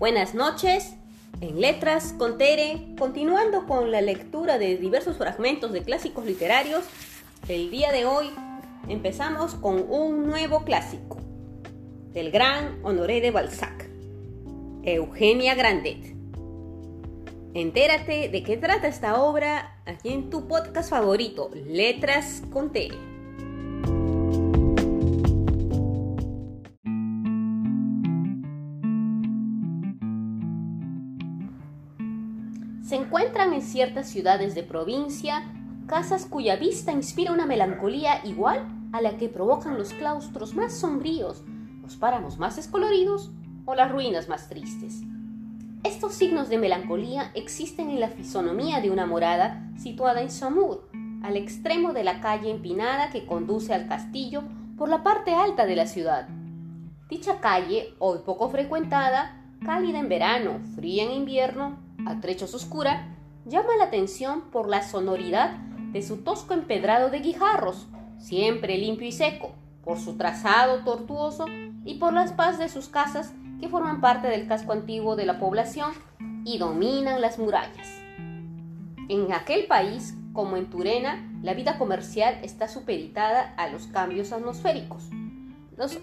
Buenas noches. En Letras con Tere, continuando con la lectura de diversos fragmentos de clásicos literarios, el día de hoy empezamos con un nuevo clásico del gran Honoré de Balzac, Eugenia Grandet. Entérate de qué trata esta obra aquí en tu podcast favorito, Letras con Tere. Encuentran en ciertas ciudades de provincia casas cuya vista inspira una melancolía igual a la que provocan los claustros más sombríos, los páramos más descoloridos o las ruinas más tristes. Estos signos de melancolía existen en la fisonomía de una morada situada en Saumur, al extremo de la calle empinada que conduce al castillo por la parte alta de la ciudad. Dicha calle, hoy poco frecuentada, cálida en verano, fría en invierno, a trechos oscura, llama la atención por la sonoridad de su tosco empedrado de guijarros, siempre limpio y seco, por su trazado tortuoso y por las paz de sus casas que forman parte del casco antiguo de la población y dominan las murallas. En aquel país, como en Turena, la vida comercial está supeditada a los cambios atmosféricos. Los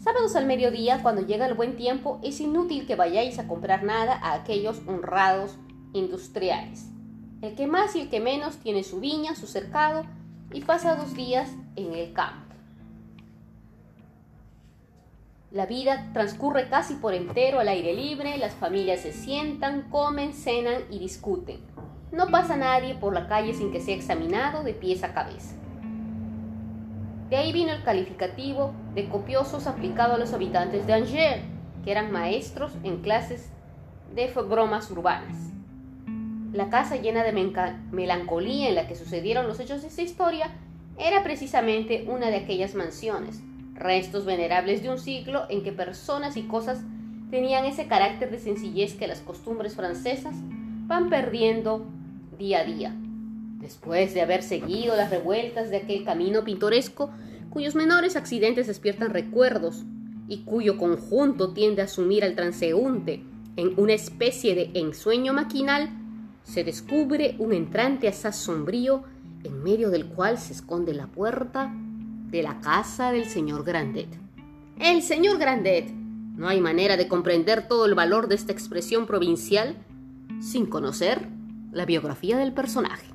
Sábados al mediodía, cuando llega el buen tiempo, es inútil que vayáis a comprar nada a aquellos honrados industriales. El que más y el que menos tiene su viña, su cercado y pasa dos días en el campo. La vida transcurre casi por entero al aire libre, las familias se sientan, comen, cenan y discuten. No pasa nadie por la calle sin que sea examinado de pies a cabeza. De ahí vino el calificativo de copiosos aplicado a los habitantes de Angers, que eran maestros en clases de bromas urbanas. La casa llena de melancolía en la que sucedieron los hechos de esta historia era precisamente una de aquellas mansiones, restos venerables de un siglo en que personas y cosas tenían ese carácter de sencillez que las costumbres francesas van perdiendo día a día. Después de haber seguido las revueltas de aquel camino pintoresco, cuyos menores accidentes despiertan recuerdos y cuyo conjunto tiende a sumir al transeúnte en una especie de ensueño maquinal, se descubre un entrante asaz sombrío en medio del cual se esconde la puerta de la casa del señor Grandet. El señor Grandet. No hay manera de comprender todo el valor de esta expresión provincial sin conocer la biografía del personaje.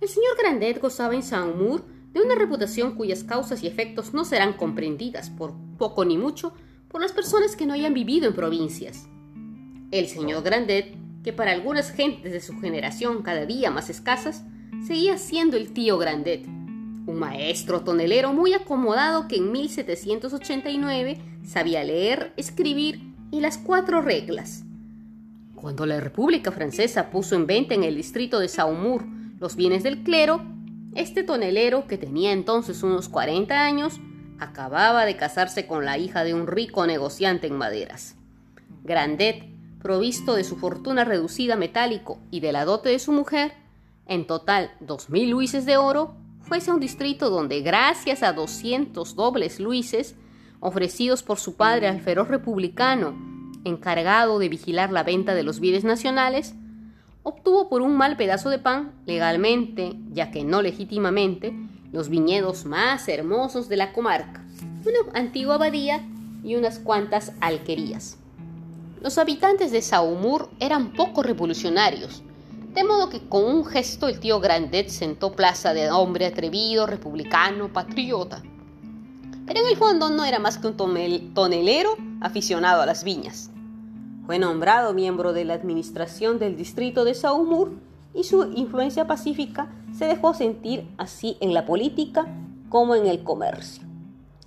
El señor Grandet gozaba en Saint-Maur de una reputación cuyas causas y efectos no serán comprendidas por poco ni mucho por las personas que no hayan vivido en provincias. El señor Grandet, que para algunas gentes de su generación cada día más escasas, seguía siendo el tío Grandet, un maestro tonelero muy acomodado que en 1789 sabía leer, escribir y las cuatro reglas. Cuando la República Francesa puso en venta en el distrito de Saumur los bienes del clero, este tonelero, que tenía entonces unos 40 años, acababa de casarse con la hija de un rico negociante en maderas. Grandet, provisto de su fortuna reducida metálico y de la dote de su mujer, en total dos mil luises de oro, fuese a un distrito donde, gracias a 200 dobles luises, ofrecidos por su padre al feroz republicano, encargado de vigilar la venta de los bienes nacionales, obtuvo por un mal pedazo de pan, legalmente, ya que no legítimamente, los viñedos más hermosos de la comarca, una antigua abadía y unas cuantas alquerías. Los habitantes de Saumur eran poco revolucionarios, de modo que con un gesto el tío Grandet sentó plaza de hombre atrevido, republicano, patriota. Pero en el fondo no era más que un tonelero aficionado a las viñas. Fue nombrado miembro de la administración del distrito de Saumur y su influencia pacífica se dejó sentir así en la política como en el comercio.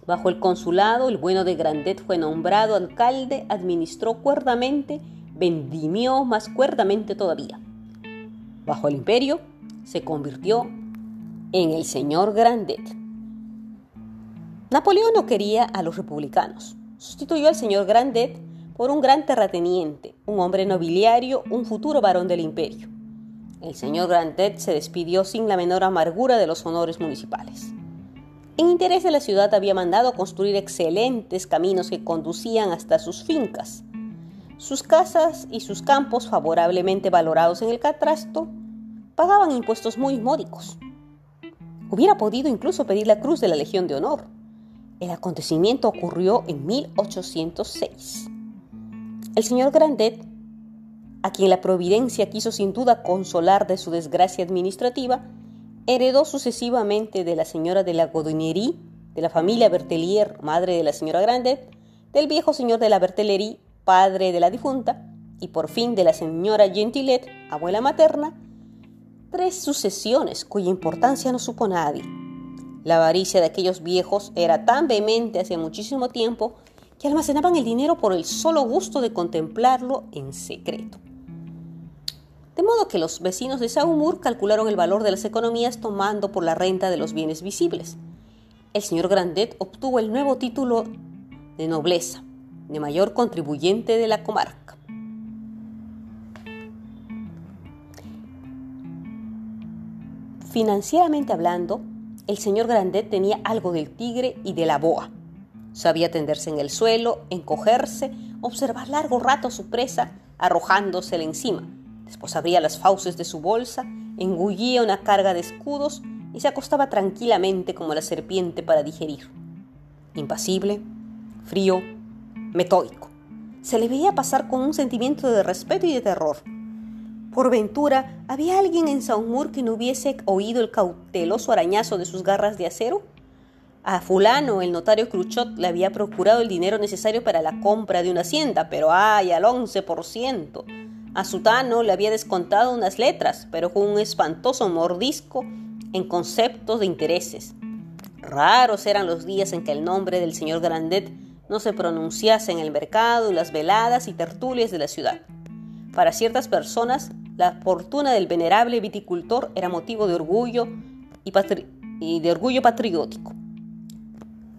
Bajo el consulado, el bueno de Grandet fue nombrado alcalde, administró cuerdamente, vendimió más cuerdamente todavía. Bajo el imperio, se convirtió en el señor Grandet. Napoleón no quería a los republicanos. Sustituyó al señor Grandet por un gran terrateniente, un hombre nobiliario, un futuro varón del imperio. El señor Grandet se despidió sin la menor amargura de los honores municipales. En interés de la ciudad había mandado construir excelentes caminos que conducían hasta sus fincas. Sus casas y sus campos, favorablemente valorados en el catastro, pagaban impuestos muy módicos. Hubiera podido incluso pedir la cruz de la Legión de Honor. El acontecimiento ocurrió en 1806. El señor Grandet, a quien la providencia quiso sin duda consolar de su desgracia administrativa, heredó sucesivamente de la señora de la Godinerie, de la familia Bertelier, madre de la señora Grandet, del viejo señor de la Bertellerie, padre de la difunta, y por fin de la señora Gentilet, abuela materna, tres sucesiones cuya importancia no supo nadie. La avaricia de aquellos viejos era tan vehemente hace muchísimo tiempo que almacenaban el dinero por el solo gusto de contemplarlo en secreto. De modo que los vecinos de Saumur calcularon el valor de las economías tomando por la renta de los bienes visibles. El señor Grandet obtuvo el nuevo título de nobleza, de mayor contribuyente de la comarca. Financieramente hablando, el señor Grandet tenía algo del tigre y de la boa. Sabía tenderse en el suelo, encogerse, observar largo rato su presa, arrojándosela encima. Después abría las fauces de su bolsa, engullía una carga de escudos y se acostaba tranquilamente como la serpiente para digerir. Impasible, frío, metódico. Se le veía pasar con un sentimiento de respeto y de terror por ventura, ¿había alguien en Saumur que no hubiese oído el cauteloso arañazo de sus garras de acero? A fulano, el notario Cruchot, le había procurado el dinero necesario para la compra de una hacienda, pero ¡ay! al 11%. A Sutano le había descontado unas letras, pero con un espantoso mordisco en conceptos de intereses. Raros eran los días en que el nombre del señor Grandet no se pronunciase en el mercado, las veladas y tertulias de la ciudad. Para ciertas personas, la fortuna del venerable viticultor era motivo de orgullo y, de orgullo patriótico.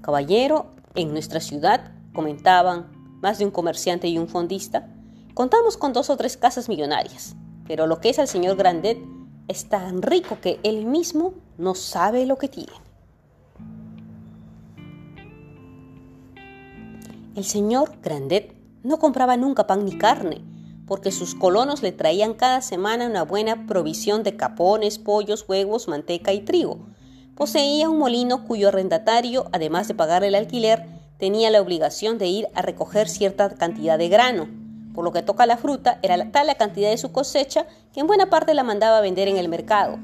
Caballero, en nuestra ciudad, comentaban más de un comerciante y un fondista, contamos con dos o tres casas millonarias, pero lo que es el señor Grandet es tan rico que él mismo no sabe lo que tiene. El señor Grandet no compraba nunca pan ni carne, porque sus colonos le traían cada semana una buena provisión de capones, pollos, huevos, manteca y trigo. Poseía un molino cuyo arrendatario, además de pagar el alquiler, tenía la obligación de ir a recoger cierta cantidad de grano. Por lo que toca a la fruta, era tal la cantidad de su cosecha que en buena parte la mandaba a vender en el mercado.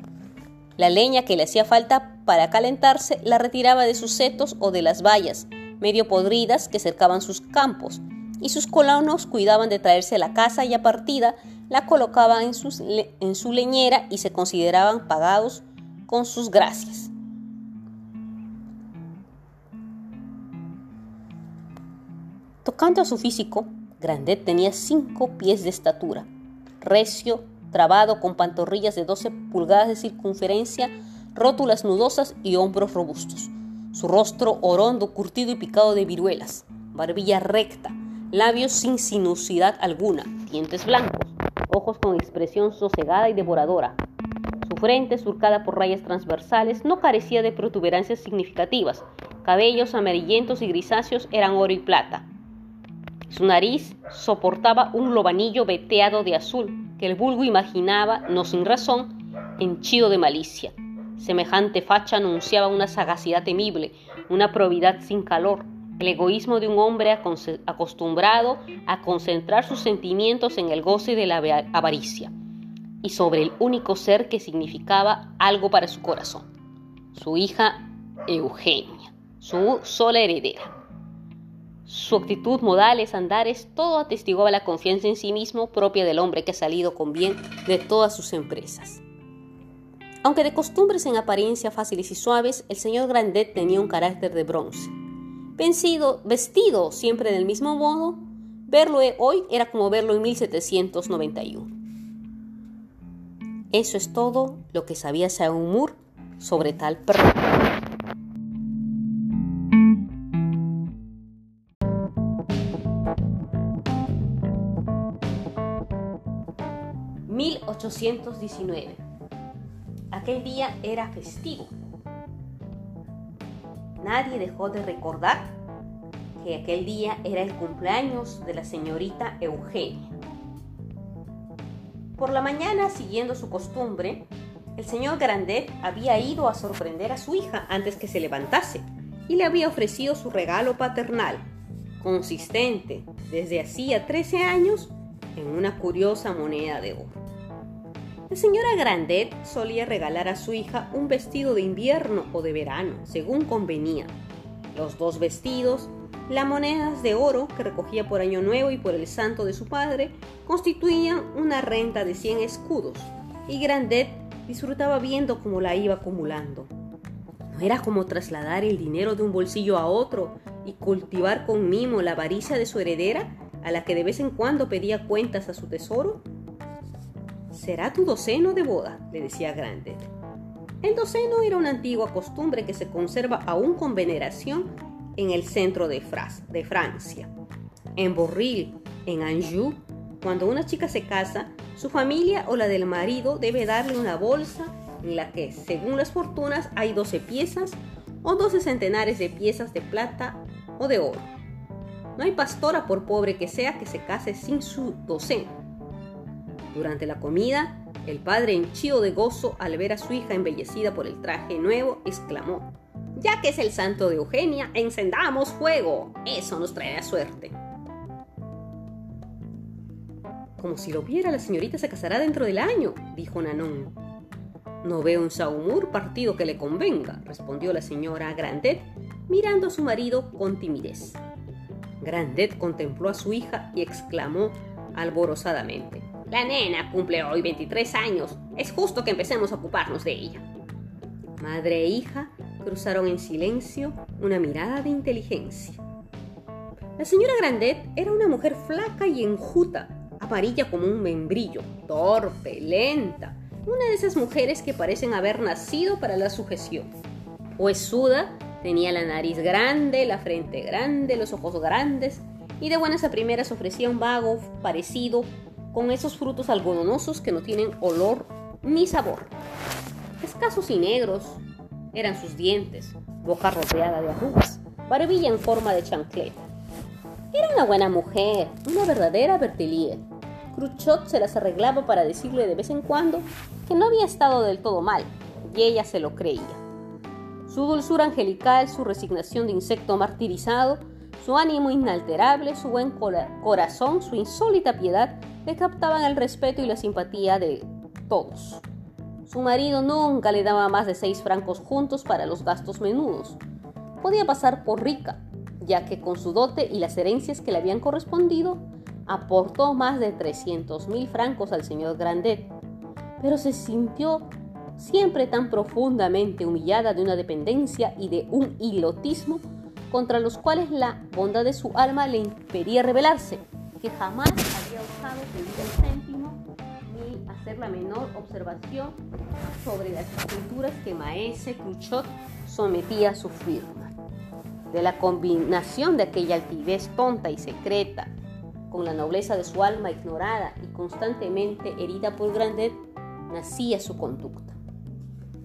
La leña que le hacía falta para calentarse la retiraba de sus setos o de las vallas, medio podridas que cercaban sus campos, y sus colonos cuidaban de traerse la casa ya partida, la colocaban en su leñera y se consideraban pagados con sus gracias. Tocando a su físico, Grandet tenía cinco pies de estatura, recio, trabado con pantorrillas de 12 pulgadas de circunferencia, rótulas nudosas y hombros robustos. Su rostro orondo, curtido y picado de viruelas, barbilla recta, labios sin sinuosidad alguna, dientes blancos, ojos con expresión sosegada y devoradora. Su frente, surcada por rayas transversales, no carecía de protuberancias significativas. Cabellos amarillentos y grisáceos eran oro y plata. Su nariz soportaba un lobanillo veteado de azul que el vulgo imaginaba, no sin razón, henchido de malicia. Semejante facha anunciaba una sagacidad temible, una probidad sin calor, el egoísmo de un hombre acostumbrado a concentrar sus sentimientos en el goce de la avaricia y sobre el único ser que significaba algo para su corazón, su hija Eugenia, su sola heredera. Su actitud, modales, andares, todo atestiguaba la confianza en sí mismo propia del hombre que ha salido con bien de todas sus empresas. Aunque de costumbres en apariencia fáciles y suaves, el señor Grandet tenía un carácter de bronce vencido, vestido siempre del mismo modo, verlo hoy era como verlo en 1791. Eso es todo lo que sabía Saumur sobre tal persona. ...1819... Aquel día era festivo nadie dejó de recordar que aquel día era el cumpleaños de la señorita Eugenia. Por la mañana, siguiendo su costumbre, el señor Grandet había ido a sorprender a su hija antes que se levantase y le había ofrecido su regalo paternal, consistente desde hacía 13 años en una curiosa moneda de oro. La señora Grandet solía regalar a su hija un vestido de invierno o de verano, según convenía. Los dos vestidos, las monedas de oro que recogía por año nuevo y por el santo de su padre, constituían una renta de 100 escudos, y Grandet disfrutaba viendo cómo la iba acumulando. No era como trasladar el dinero de un bolsillo a otro y cultivar con mimo la avaricia de su heredera, a la que de vez en cuando pedía cuentas a su tesoro. Será tu doceno de boda, le decía Grandet. El doceno era una antigua costumbre que se conserva aún con veneración en el centro de, Francia. En Borril, en Anjou, cuando una chica se casa, su familia o la del marido debe darle una bolsa en la que, según las fortunas, hay 12 piezas o 12 centenares de piezas de plata o de oro. No hay pastora, por pobre que sea, que se case sin su docena. Durante la comida, el padre henchido de gozo al ver a su hija embellecida por el traje nuevo, exclamó, Ya que es el santo de Eugenia, encendamos fuego. Eso nos traerá suerte. Como si lo viera, la señorita se casará dentro del año, dijo Nanon. No veo un saumur partido que le convenga, respondió la señora Grandet, mirando a su marido con timidez. Grandet contempló a su hija y exclamó alborozadamente. La nena cumple hoy 23 años. Es justo que empecemos a ocuparnos de ella. Madre e hija cruzaron en silencio una mirada de inteligencia. La señora Grandet era una mujer flaca y enjuta, amarilla como un membrillo, torpe, lenta, una de esas mujeres que parecen haber nacido para la sujeción. Huesuda, tenía la nariz grande, la frente grande, los ojos grandes, y de buenas a primeras ofrecía un vago parecido con esos frutos algodonosos que no tienen olor ni sabor. Escasos y negros eran sus dientes, boca rodeada de arrugas, barbilla en forma de chancleta. Era una buena mujer, una verdadera Bertelier, Khrushchev se las arreglaba para decirle de vez en cuando que no había estado del todo mal, y ella se lo creía. Su dulzura angelical, su resignación de insecto martirizado, su ánimo inalterable, su buen corazón, su insólita piedad, le captaban el respeto y la simpatía de todos. Su marido nunca le daba más de seis francos juntos para los gastos menudos. Podía pasar por rica, ya que con su dote y las herencias que le habían correspondido, aportó más de 300 mil francos al señor Grandet, pero se sintió siempre tan profundamente humillada de una dependencia y de un hilotismo contra los cuales la bondad de su alma le impedía rebelarse, que jamás había osado pedir el céntimo ni hacer la menor observación sobre las escrituras que Maese Cruchot sometía a su firma. De la combinación de aquella altivez tonta y secreta con la nobleza de su alma ignorada y constantemente herida por Grandet, nacía su conducta.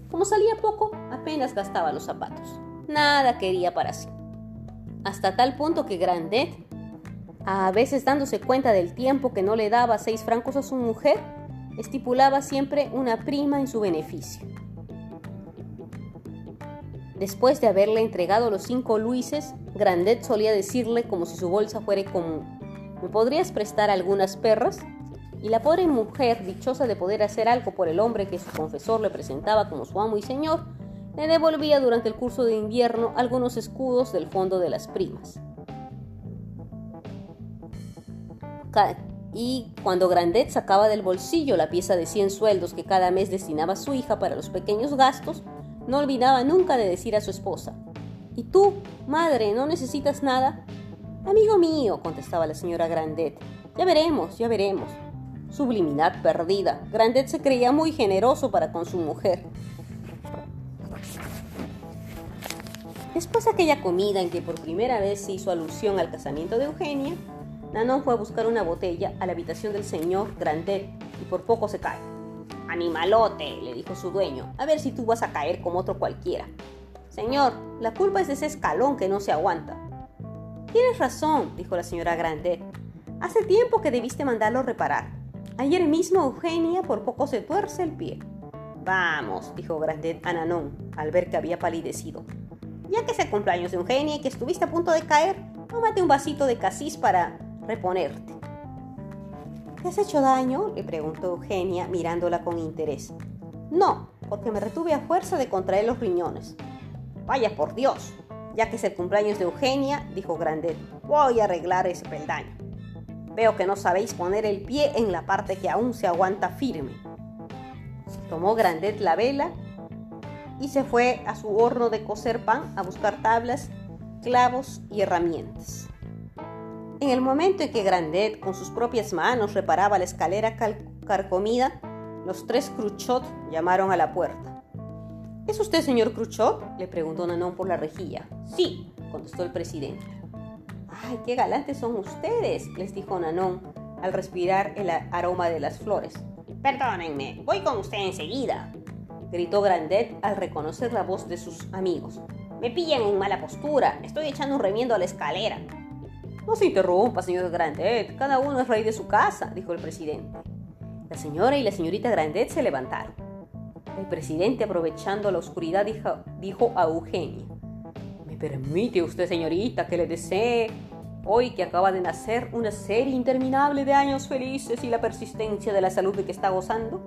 Como salía poco, apenas gastaba los zapatos. Nada quería para sí. Hasta tal punto que Grandet, a veces dándose cuenta del tiempo que no le daba seis francos a su mujer, estipulaba siempre una prima en su beneficio. Después de haberle entregado los cinco luises, Grandet solía decirle como si su bolsa fuera común. ¿Me podrías prestar algunas perras? Y la pobre mujer, dichosa de poder hacer algo por el hombre que su confesor le presentaba como su amo y señor, le devolvía durante el curso de invierno algunos escudos del fondo de las primas. Y cuando Grandet sacaba del bolsillo la pieza de 100 sueldos que cada mes destinaba a su hija para los pequeños gastos, no olvidaba nunca de decir a su esposa, ¿Y tú, madre, no necesitas nada? Amigo mío, contestaba la señora Grandet, ya veremos, ya veremos. Sublimidad perdida. Grandet se creía muy generoso para con su mujer. Después de aquella comida en que por primera vez se hizo alusión al casamiento de Eugenia, Nanon fue a buscar una botella a la habitación del señor Grandet y por poco se cae. Animalote, le dijo su dueño, a ver si tú vas a caer como otro cualquiera. Señor, la culpa es de ese escalón que no se aguanta. Tienes razón, dijo la señora Grandet. Hace tiempo que debiste mandarlo reparar. Ayer mismo Eugenia por poco se tuerce el pie. Vamos, dijo Grandet a Nanon, al ver que había palidecido. Ya que es el cumpleaños de Eugenia y que estuviste a punto de caer, tómate un vasito de casis para reponerte. ¿Te has hecho daño? le preguntó Eugenia mirándola con interés. No, porque me retuve a fuerza de contraer los riñones. Vaya por Dios, ya que es el cumpleaños de Eugenia, dijo Grandet, voy a arreglar ese peldaño. Veo que no sabéis poner el pie en la parte que aún se aguanta firme. Tomó Grandet la vela y se fue a su horno de cocer pan a buscar tablas, clavos y herramientas. En el momento en que Grandet con sus propias manos reparaba la escalera carcomida, los tres Cruchot llamaron a la puerta. ¿Es usted señor Cruchot? le preguntó Nanon por la rejilla. Sí, contestó el presidente. ¡Ay, qué galantes son ustedes! les dijo Nanon al respirar el aroma de las flores. Perdónenme, voy con usted enseguida, gritó Grandet al reconocer la voz de sus amigos. Me pillan en mala postura, estoy echando un remiendo a la escalera. No se interrumpa, señor Grandet, cada uno es rey de su casa, dijo el presidente. La señora y la señorita Grandet se levantaron. El presidente, aprovechando la oscuridad, dijo, a Eugenia, ¿me permite usted, señorita, que le desee, hoy que acaba de nacer, una serie interminable de años felices y la persistencia de la salud de que está gozando?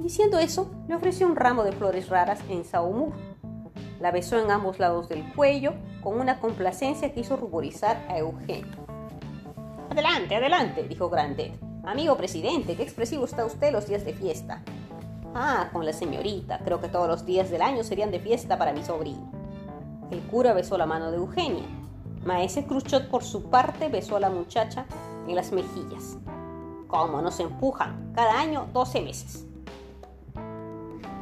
Diciendo eso, le ofreció un ramo de flores raras en saumur. La besó en ambos lados del cuello con una complacencia que hizo ruborizar a Eugenia. Adelante, adelante, dijo Grandet. Amigo presidente, qué expresivo está usted los días de fiesta. Ah, con la señorita, creo que todos los días del año serían de fiesta para mi sobrino. El cura besó la mano de Eugenia. Maese Cruchot, por su parte, besó a la muchacha en las mejillas. ¿Cómo nos empujan? Cada año 12 meses.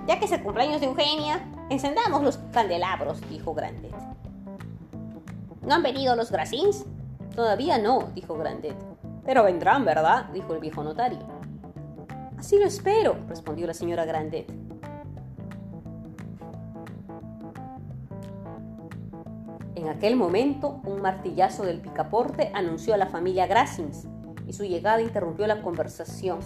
Ya que es el cumpleaños de Eugenia, encendamos los candelabros, dijo Grandet. ¿No han venido los Gracins? Todavía no, dijo Grandet. Pero vendrán, ¿verdad? dijo el viejo notario. Así lo espero, respondió la señora Grandet. En aquel momento, un martillazo del picaporte anunció a la familia Grassins y su llegada interrumpió la conversación.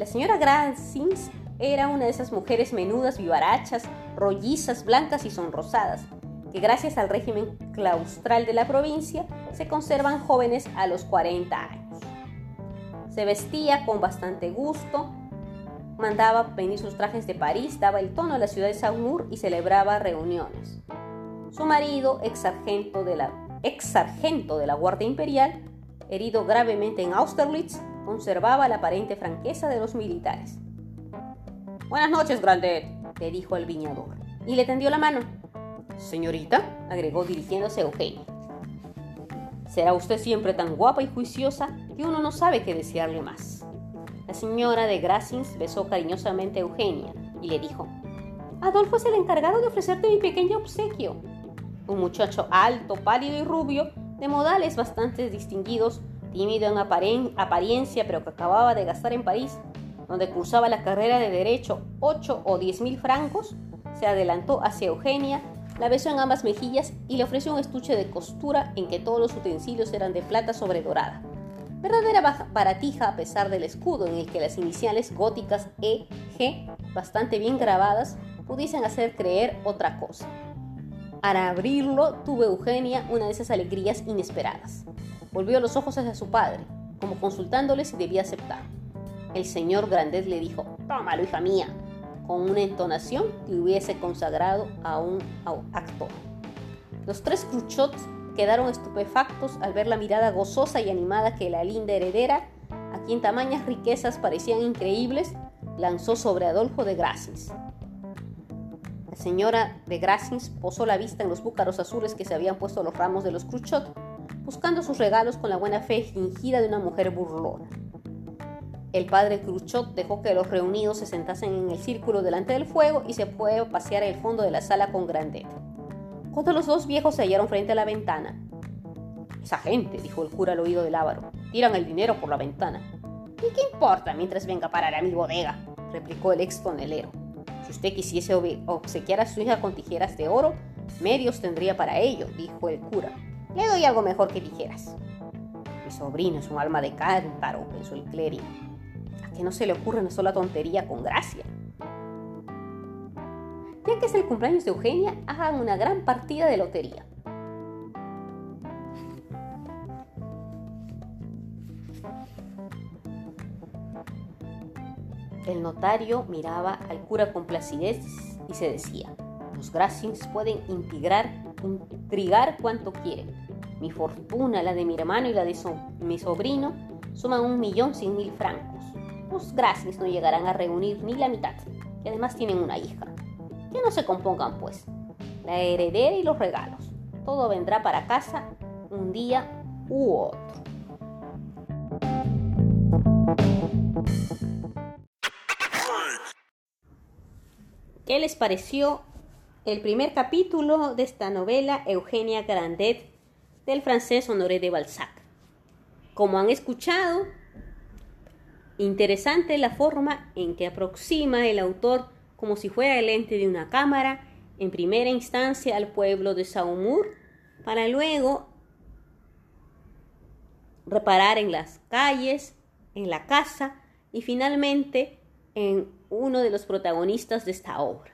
La señora Grassins era una de esas mujeres menudas, vivarachas, rollizas, blancas y sonrosadas, que gracias al régimen claustral de la provincia se conservan jóvenes a los 40 años. Se vestía con bastante gusto, mandaba venir sus trajes de París, daba el tono a la ciudad de Saumur y celebraba reuniones. Su marido, ex sargento de la, ex sargento de la Guardia Imperial, herido gravemente en Austerlitz, conservaba la aparente franqueza de los militares. Buenas noches, Grandet, le dijo el viñador, y le tendió la mano. Señorita, agregó dirigiéndose a Eugenia. Será usted siempre tan guapa y juiciosa que uno no sabe qué desearle más. La señora de Grassins besó cariñosamente a Eugenia y le dijo, Adolfo es el encargado de ofrecerte mi pequeño obsequio. Un muchacho alto, pálido y rubio, de modales bastante distinguidos, tímido en apariencia, pero que acababa de gastar en París, donde cursaba la carrera de Derecho 8 o 10 mil francos, se adelantó hacia Eugenia la besó en ambas mejillas y le ofreció un estuche de costura en que todos los utensilios eran de plata sobredorada. Verdadera baratija a pesar del escudo en el que las iniciales góticas E, G, bastante bien grabadas, pudiesen hacer creer otra cosa. Al abrirlo, tuvo Eugenia una de esas alegrías inesperadas. Volvió los ojos hacia su padre, como consultándole si debía aceptar. El señor Grandet le dijo, Tómalo, hija mía, con una entonación que hubiese consagrado a un actor. Los tres Cruchots quedaron estupefactos al ver la mirada gozosa y animada que la linda heredera, a quien tamañas riquezas parecían increíbles, lanzó sobre Adolfo de Grassins. Señora de Grassins posó la vista en los búcaros azules que se habían puesto los ramos de los Cruchot, buscando sus regalos con la buena fe fingida de una mujer burlona. El padre Cruchot dejó que los reunidos se sentasen en el círculo delante del fuego y se fue a pasear el fondo de la sala con Grandet. Cuando los dos viejos se hallaron frente a la ventana, esa gente, dijo el cura al oído del ávaro, tiran el dinero por la ventana. ¿Y qué importa mientras venga a parar a mi bodega? replicó el ex tonelero. Si usted quisiese obsequiar a su hija con tijeras de oro, medios tendría para ello, dijo el cura. Le doy algo mejor que tijeras. Mi sobrino es un alma de cántaro, pensó el clérigo. A que no se le ocurre una sola tontería con gracia. Ya que es el cumpleaños de Eugenia, hagan una gran partida de lotería. El notario miraba al cura con placidez y se decía, los Grassings pueden intrigar, intrigar cuanto quieren. Mi fortuna, la de mi hermano y la de mi sobrino suman un millón cien mil francos. Los Grassings no llegarán a reunir ni la mitad, y además tienen una hija. Que no se compongan, pues. La heredera y los regalos. Todo vendrá para casa un día u otro. ¿Qué les pareció el primer capítulo de esta novela Eugenia Grandet del francés Honoré de Balzac? Como han escuchado, interesante la forma en que aproxima el autor como si fuera el ente de una cámara, en primera instancia al pueblo de Saumur, para luego reparar en las calles, en la casa y finalmente en uno de los protagonistas de esta obra,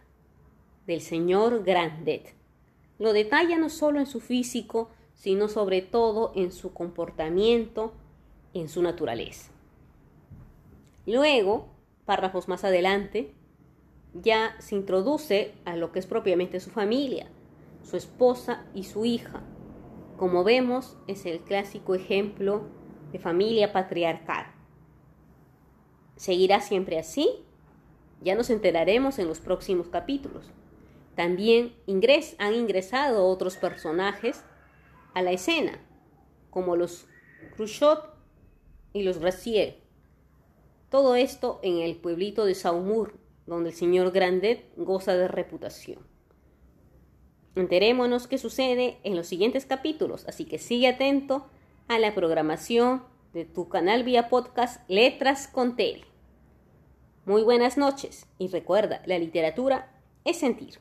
del señor Grandet. Lo detalla no solo en su físico, sino sobre todo en su comportamiento, en su naturaleza. Luego, párrafos más adelante, ya se introduce a lo que es propiamente su familia, su esposa y su hija. Como vemos, es el clásico ejemplo de familia patriarcal. ¿Seguirá siempre así? Ya nos enteraremos en los próximos capítulos. También han ingresado otros personajes a la escena, como los Khrushchev y los Gracier. Todo esto en el pueblito de Saumur, donde el señor Grandet goza de reputación. Enterémonos qué sucede en los siguientes capítulos, así que sigue atento a la programación de tu canal vía podcast Letras con Tele. Muy buenas noches y recuerda, la literatura es sentir.